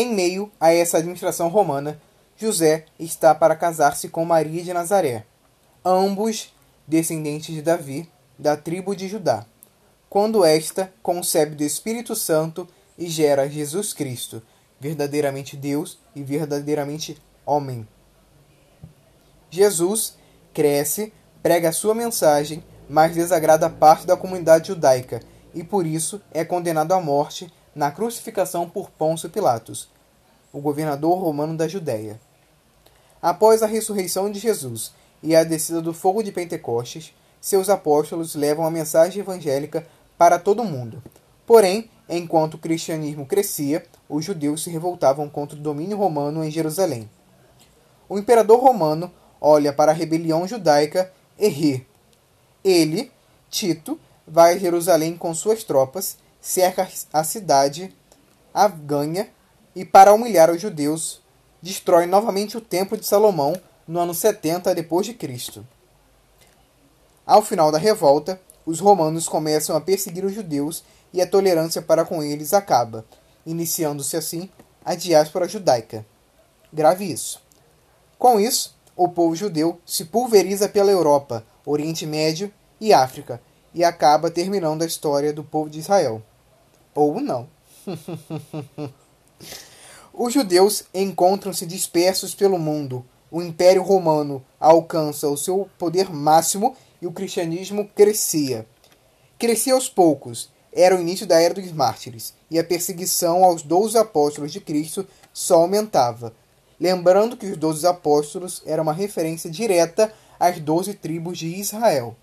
Em meio a essa administração romana, José está para casar-se com Maria de Nazaré, ambos descendentes de Davi, da tribo de Judá, quando esta concebe do Espírito Santo e gera Jesus Cristo, verdadeiramente Deus e verdadeiramente homem. Jesus cresce, prega a sua mensagem, mas desagrada parte da comunidade judaica e por isso é condenado à morte na crucificação por Pôncio Pilatos, o governador romano da Judéia. Após a ressurreição de Jesus e a descida do fogo de Pentecostes, seus apóstolos levam a mensagem evangélica para todo o mundo. Porém, enquanto o cristianismo crescia, os judeus se revoltavam contra o domínio romano em Jerusalém. O imperador romano olha para a rebelião judaica e ri. Ele, Tito, vai a Jerusalém com suas tropas, cerca a cidade, a ganha e, para humilhar os judeus, destrói novamente o Templo de Salomão no ano 70 depois de Cristo. Ao final da revolta, os romanos começam a perseguir os judeus e a tolerância para com eles acaba, iniciando-se assim a diáspora judaica. Grave isso. Com isso, o povo judeu se pulveriza pela Europa, Oriente Médio e África e acaba terminando a história do povo de Israel. Ou não. Os judeus encontram-se dispersos pelo mundo. O Império Romano alcança o seu poder máximo e o cristianismo crescia. Crescia aos poucos, era o início da Era dos Mártires, e a perseguição aos doze apóstolos de Cristo só aumentava. Lembrando que os doze apóstolos eram uma referência direta às doze tribos de Israel.